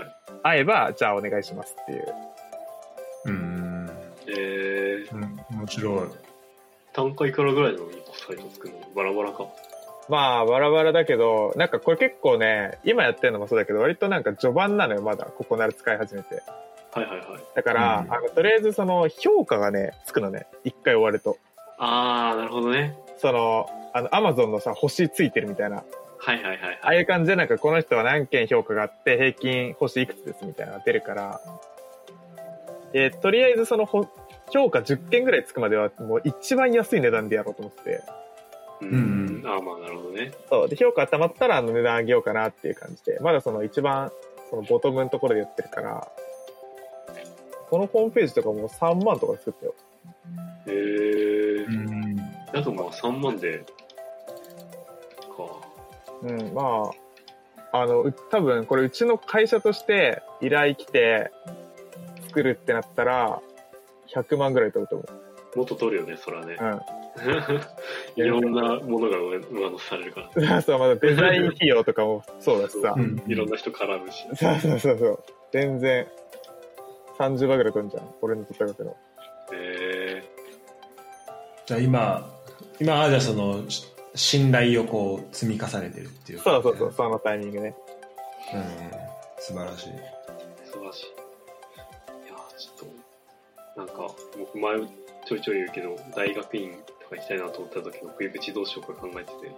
会えば、じゃあお願いしますっていう。うん。えー、うん、面白い。単価いくらぐらいのサイト作るのバラバラか。まあ、バラバラだけど、なんかこれ結構ね、今やってるのもそうだけど、割となんか序盤なのよ、まだ。ここなら使い始めて。はいはいはい。だから、うん、あの、とりあえずその、評価がね、つくのね。一回終わると。あー、なるほどね。その、あの、アマゾンのさ、星ついてるみたいな。はいはいはい、はい。ああいう感じでなんかこの人は何件評価があって、平均星いくつですみたいなのが出るから。で、とりあえずその、評価10件ぐらいつくまでは、もう一番安い値段でやろうと思って。うん。ああ、まあなるほどね。そう。で、評価溜まったらあの値段上げようかなっていう感じで、まだその一番、そのボトムのところでやってるから、このホームページとかもう3万とか作ったよ。へえー。うん。あとまあ3万で、か。うん、まあ、あの、多分これうちの会社として依頼来て作るってなったら、100万ぐらい取ると思う。もっと取るよね、そらね。うん。いろんなものが上乗せされるから。そう、まだデザイン費用とかもそうだしさ。いろんな人絡むし。そうそうそうそう。全然、30倍ぐらい取るんじゃん。俺の取った額の。へえー。じゃあ今、今はじゃあその、信頼をこう積み重ねてるっていう、ね、そうそうそう、そのタイミングね。うん、素晴らしい。素晴らしい。いやちょっと、なんか、僕前ちょいちょい言うけど、大学院とか行きたいなと思った時の食い口どうしようか考えてて、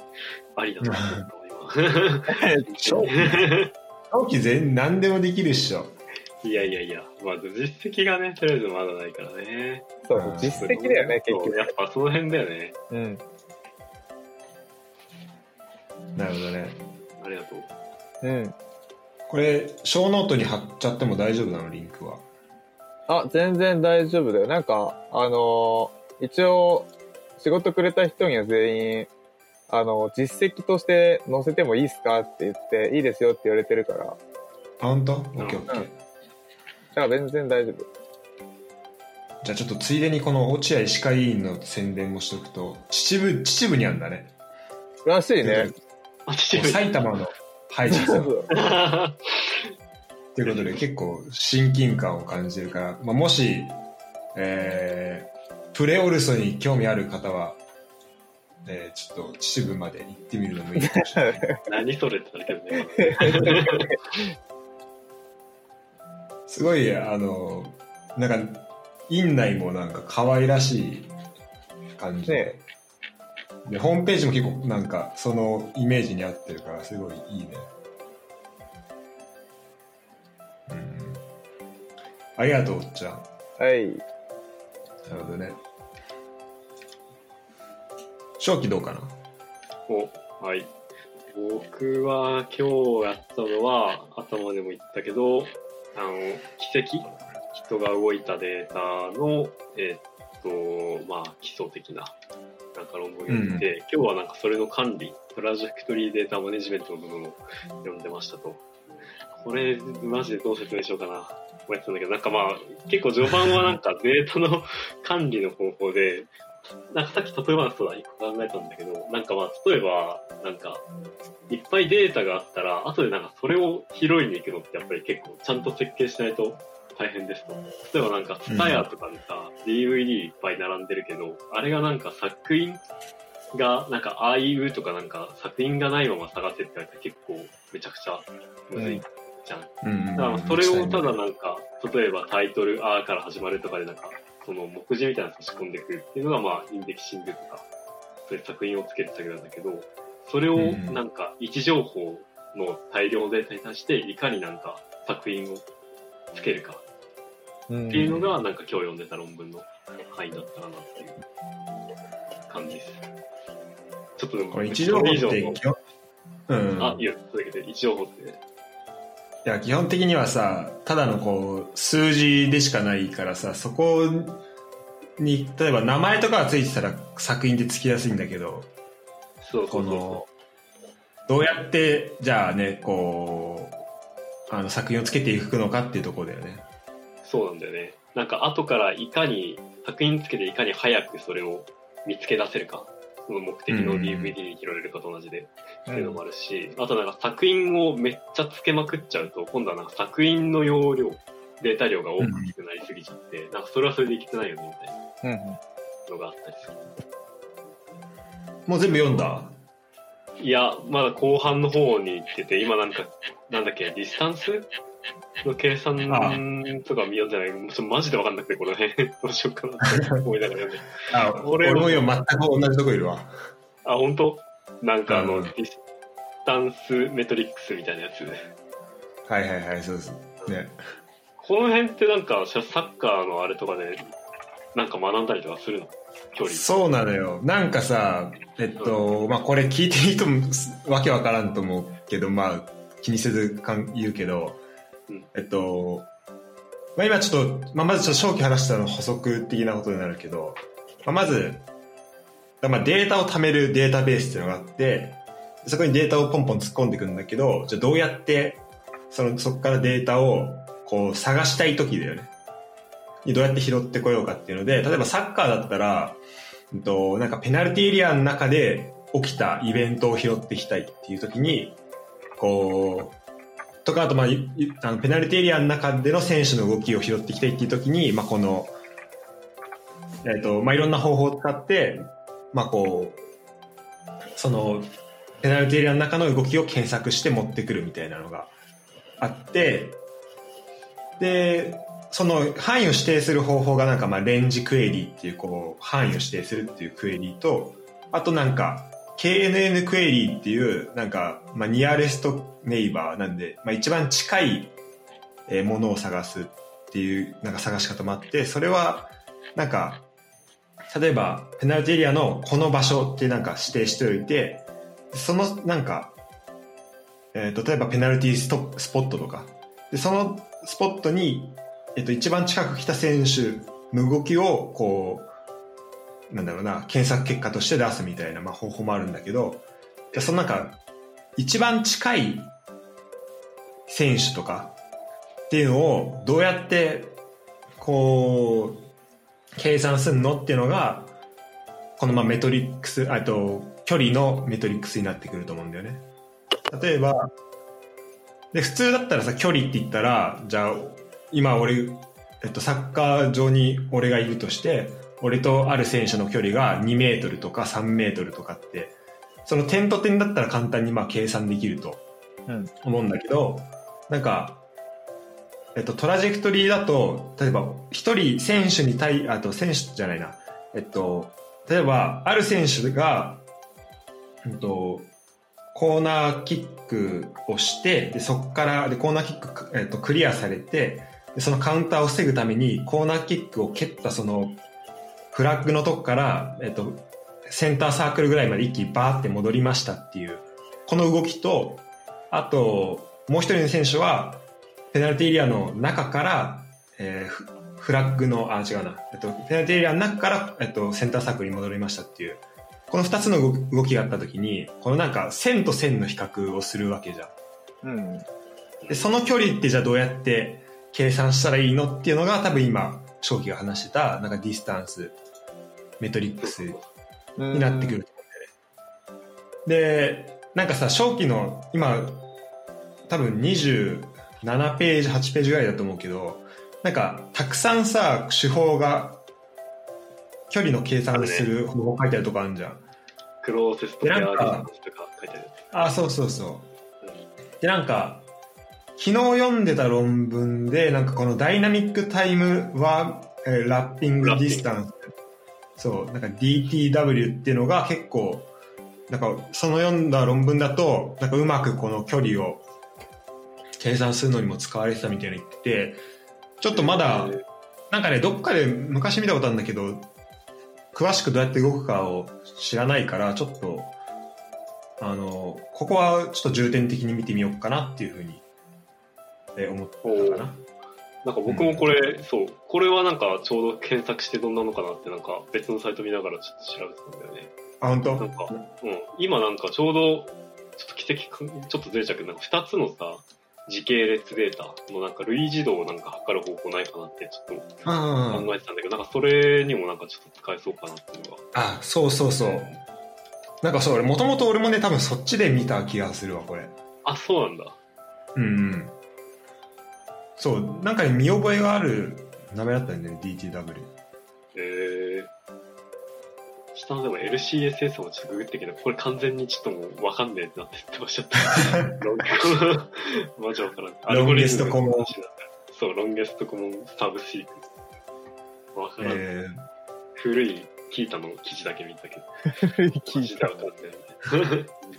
ありだなと思った 今。長 期全何でもできるっしょ。いやいやいや、まず実績がね、とりあえずまだないからね。そう、実績だよね、結局。やっぱその辺だよね。うん。なるほどね。ありがとう。うん。これ、ショーノートに貼っちゃっても大丈夫なの、リンクは。あ、全然大丈夫だよ。なんか、あのー、一応、仕事くれた人には全員、あの、実績として載せてもいいっすかって言って、いいですよって言われてるから。あ、本当オッケーオッケー。だから全然大丈夫。じゃあちょっとついでにこの落合歯科医院の宣伝もしとくと、秩父、秩父にあるんだね。らしいね。埼玉の配置さ。ということで結構親近感を感じるから、まあ、もし、えー、プレオルソに興味ある方は、えー、ちょっと秩父まで行ってみるのもいいかもしれない。何それって言われてるね。すごい、あの、なんか、院内もなんか可愛らしい感じで、で、ホームページも結構なんかそのイメージに合ってるからすごいいいね。うん。ありがとう、おっちゃん。はい。なるほどね。正気どうかな？お、はい。僕は今日やったのは、頭でも言ったけど、あの、奇跡？人が動いたデータの、えー、っと、まあ、基礎的な、なんか論文を読んで、うん、今日はなんかそれの管理、プロジェクトリーデータマネジメントの部分を読んでましたと。これ、マジでどう説明しようかな。思ってたんだけど、なんかまあ、結構序盤はなんかデータの管理の方法で、なんかさっき例えばそうだ、一個考えたんだけど、なんかまあ、例えば、なんか、いっぱいデータがあったら、後でなんかそれを拾いに行くのってやっぱり結構ちゃんと設計しないと大変ですと。例えばなんか、ツタヤとかでさ、うん、DVD いっぱい並んでるけど、あれがなんか作品が、なんか、ああいうとかなんか、作品がないまま探せって言われたら結構めちゃくちゃむずいじゃん。うん、だからそれをただなんか、例えばタイトル、あーから始まるとかでなんか、その目次みたいなの差し込んでくるっていうのが、まあ、インデキシングとか、そういう作品をつける作業なんだけど、それをなんか、位置情報の大量のデータに対して、いかになんか作品をつけるかっていうのが、なんか今日読んでた論文の範囲だったかなっていう感じです。ちょっとでも、これ位置情報ってうん。あ、いや、それだけで位置情報って、ね、いや、基本的にはさ、ただのこう、数字でしかないからさ、そこに、例えば名前とかがついてたら作品でつきやすいんだけど、そうこの、どうやって、じゃあね、こう、あの作品をつけていくのかっていうところだよね。そうなんだよね。なんか後からいかに、作品つけていかに早くそれを見つけ出せるか。その目的の DVD に拾えるかと同じで、っていうのもあるし、あとなんか作品をめっちゃつけまくっちゃうと、今度はなんか作品の容量、データ量が大きくなりすぎちゃって、なんかそれはそれでいけてないよね、みたいなのがあったりする。もう全部読んだ？いや、まだ後半の方に行ってて、今なんか、なんだっけ、 distance の計算とか見ようじゃないもうマジで分かんなくて、この辺、どうしようかなって思いながら読んで。あ俺も今全く同じとこいるわ。あ、本当？なんかあの、 distance metrics みたいなやつで。はいはいはい、そうです。ね。この辺ってなんか、サッカーのあれとかで、なんか学んだりとかするの？距離。そうなのよ。なんかさ、えっと、うん、まあこれ聞いてる人もわけわからんと思うけど、まあ気にせずかん言うけど、えっと、まあ、今ちょっと、まあ、まずちょっと正気話したの補足的なことになるけど、まあ、まず、まあ、データを貯めるデータベースっていうのがあって、そこにデータをポンポン突っ込んでいくんだけど、じゃどうやって、その、そこからデータを、こう、探したい時だよね。にどうやって拾ってこようかっていうので、例えばサッカーだったら、うんと、なんかペナルティーエリアの中で起きたイベントを拾っていきたいっていう時に、こう、とか、あと、まあ、あのペナルティエリアの中での選手の動きを拾っていきたいっていう時に、まあ、この、えっ、ー、と、まあ、いろんな方法を使って、まあ、こう、その、ペナルティエリアの中の動きを検索して持ってくるみたいなのがあって、で、その範囲を指定する方法がなんかまあレンジクエリーっていうこう範囲を指定するっていうクエリーと、あとなんか KNN クエリーっていう、なんか、まあ、ニアレストネイバーなんで、まあ、一番近いものを探すっていう、なんか探し方もあって、それは、なんか、例えば、ペナルティエリアのこの場所ってなんか指定しておいて、その、なんか、えっ、ー、例えばペナルティストスポットとか、で、そのスポットに、えっ、ー、と、一番近く来た選手の動きを、こう、なんだろうな、検索結果として出すみたいな、まあ、方法もあるんだけど、そのなんか、一番近い選手とかっていうのをどうやって、こう、計算するのっていうのが、このまあメトリックス、あと、距離のメトリックスになってくると思うんだよね。例えば、で、普通だったらさ、距離って言ったら、じゃあ、今俺、えっと、サッカー場に俺がいるとして、俺とある選手の距離が2メートルとか3メートルとかって、その点と点だったら簡単にまあ計算できると思うんだけど、うん、なんか、えっと、トラジェクトリーだと、例えば、一人選手に対、あと選手じゃないな、えっと、例えば、ある選手が、うんと、コーナーキックをして、でそこからでコーナーキック、えっと、クリアされてで、そのカウンターを防ぐために、コーナーキックを蹴ったその、フラッグのとこから、えっと、センターサークルぐらいまで一気にバーって戻りましたっていう、この動きと、あと、もう一人の選手は、ペナルティエリアの中から、えー、フラッグの、あ、違うな。えっと、ペナルティエリアの中から、えっと、センターサークルに戻りましたっていう、この二つの動きがあった時に、このなんか線と線の比較をするわけじゃん。うん。で、その距離ってじゃあどうやって計算したらいいのっていうのが多分今、正気が話してた、なんか distance、metrics になってくると思うんで、で、なんかさ、正気の今、多分27ページ、8ページぐらいだと思うけど、なんか、たくさんさ、手法が距離の計算する方法書いてあるとこあるじゃん。クローセストペアディスとか書いてある。あ、そうそうそう。うん、で、なんか、昨日読んでた論文で、なんかこのダイナミックタイムは、えー、ラッピングディスタンス。そう、なんか DTW っていうのが結構、なんかその読んだ論文だと、なんかうまくこの距離を計算するのにも使われてたみたいな言ってて、ちょっとまだ、なんかね、どっかで昔見たことあるんだけど、詳しくどうやって動くかを知らないから、ちょっと、あの、ここはちょっと重点的に見てみようかなっていうふうに、え思ったかな。なんか僕もこれ、うん、そう、これはなんかちょうど検索してどんなのかなってなんか別のサイト見ながらちょっと調べてたんだよね。あ、本当？なんか、うん。今なんかちょうど、ちょっと奇跡、ちょっとずれちゃうけど、なんか二つのさ、時系列データのなんか類似度をなんか測る方法ないかなってちょっと考えてたんだけど、なんかそれにもなんかちょっと使えそうかなっていうのが。あ、そうそうそう。なんかそう、もともと俺もね、多分そっちで見た気がするわ、これ。あ、そうなんだ。うん。そう、なんかね、見覚えがある名前だったんだよね、DTW。へえー。下のでも LCSS もちょっとググってけど、これ完全にちょっともうわかんねえってなって言ってました。ロンマジわからん。アルゴリズムコモン。そう、ロンゲストコモンサブシーク。わからん。えー、古いキータの記事だけ見たけど。古いキータ。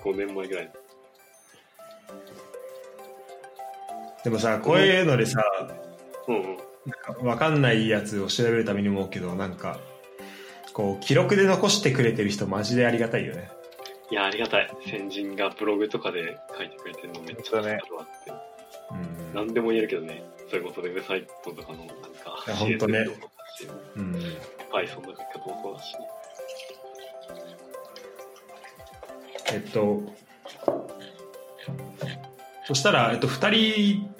5 年前ぐらい。でもさ、こういうのでさ、うんうん、わかんないやつを調べるために思うけど、なんか、こう、記録で残してくれてる人マジでありがたいよね。いや、ありがたい。先人がブログとかで書いてくれてるのめっちゃ助かるわって。うん、何でも言えるけどね。そういうことでウェブサイトとかのなんか、本当ね。うん。Python の書き方もそうだし、ね。えっと、そしたら、えっと、二人、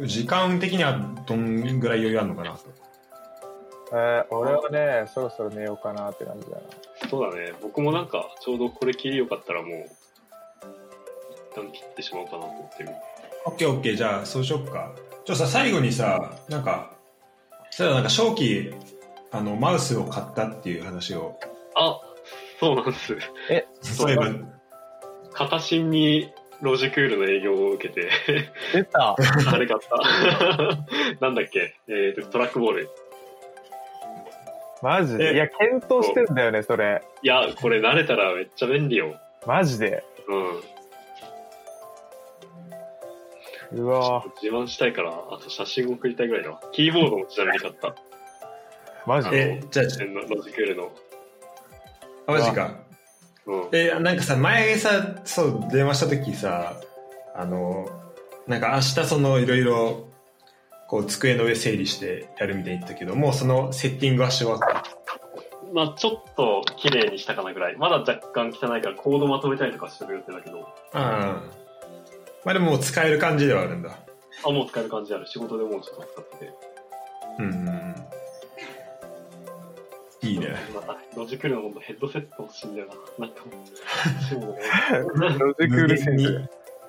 時間的にはどんぐらい余裕あるのかな？と。えー、俺はね、そろそろ寝ようかなって感じだな。そうだね。僕もなんか、ちょうどこれ切りよかったらもう、一旦切ってしまおうかなと思ってる。オッケーオッケー、じゃあ、そうしよっか。ちょっとさ、最後にさ、なんか、そういなんか、正気、あの、マウスを買ったっていう話を。あ、そうなんです。え、そういえば。片新にロジクールの営業を受けて出たあれ買った。なんだっけ？えっ、ー、と、トラックボール。マジ？でいや、検討してんだよね、それ。いや、これ慣れたらめっちゃ便利よ。マジで？うん。うわ自慢したいから、あと写真送りたいぐらいだわ。キーボードもちなみに買った。マジ？でじゃあ、ロジクールの。あ、マジか。うん、え、なんかさ、前さ、そう、電話した時さ、あの、なんか明日そのいろいろこう机の上整理してやるみたいに言ったけど、もうそのセッティングはし終わったまあちょっと綺麗にしたかなぐらい。まだ若干汚いからコードまとめたりとかしてる予定だけど。うん。まあでももう使える感じではあるんだ。あ、もう使える感じある。仕事でもうちょっと使ってて。うん。いいね。また、ロジクールのヘッドセット欲しいんだよな。なんかロジクール先生。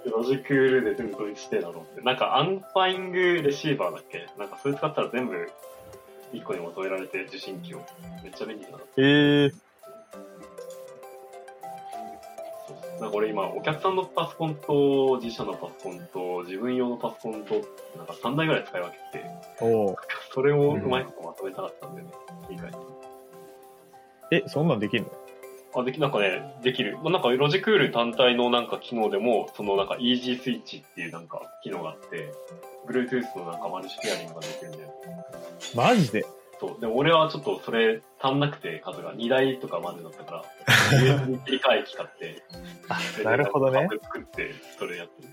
ロジクールで全部統一してだろうって。なんか Unifying レシーバーだっけ？なんかそれ使ったら全部1個にまとめられて受信機を。めっちゃ便利だな。えー、なんか俺今、お客さんのパソコンと、自社のパソコンと、自分用のパソコンと、なんか3台ぐらい使い分けて、おそれをうまいことまとめたかったんだよね。理解。え、そんなんできんの？あ、でき、なんかね、できる。まあ、なんか、ロジクール単体のなんか機能でも、そのなんか、イージースイッチっていうなんか、機能があって、Bluetooth のなんかマルチペアリングができるんだよ。マジで？そう。でも俺はちょっとそれ足んなくて、数が2台とかまでだったから、USB に切り替え機買って、なるほどねで作って、それやってる。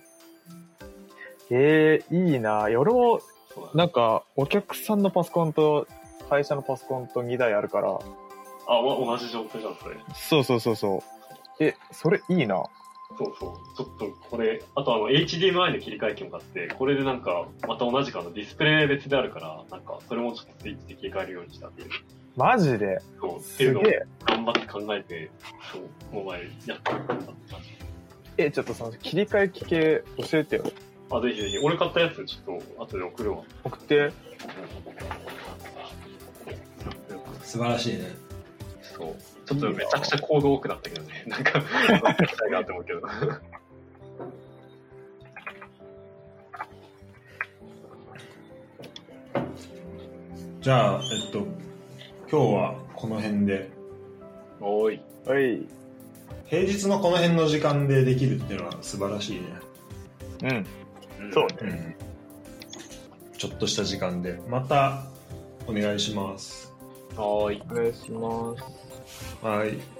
えー、いいな俺も、なんか、お客さんのパソコンと、会社のパソコンと2台あるから、あ、ま同じ状態じゃん、それ。そうそうそうそう。え、それいいなそうそう。ちょっとこれ、あとあの HDMI の切り替え機も買って、これでなんか、また同じかのディスプレイ別であるから、なんか、それもちょっとスイッチで切り替えるようにしたっていう。マジで？そう。ってすいうのをげえ。頑張って考えて、そう、モバイルやってたって感じ。え、ちょっとその切り替え機系教えてよ。あ、ぜひぜひ。俺買ったやつ、ちょっと後で送るわ。送って。素晴らしいね。そう。ちょっとめちゃくちゃコード多くなったけどね。なんか、聞きたいなって思うけど。じゃあ、えっと、今日はこの辺で、おーい。はい。平日のこの辺の時間でできるっていうのは素晴らしいね。うん。んそううん。ちょっとした時間で。また、お願いします。はーい。お願いします。はい。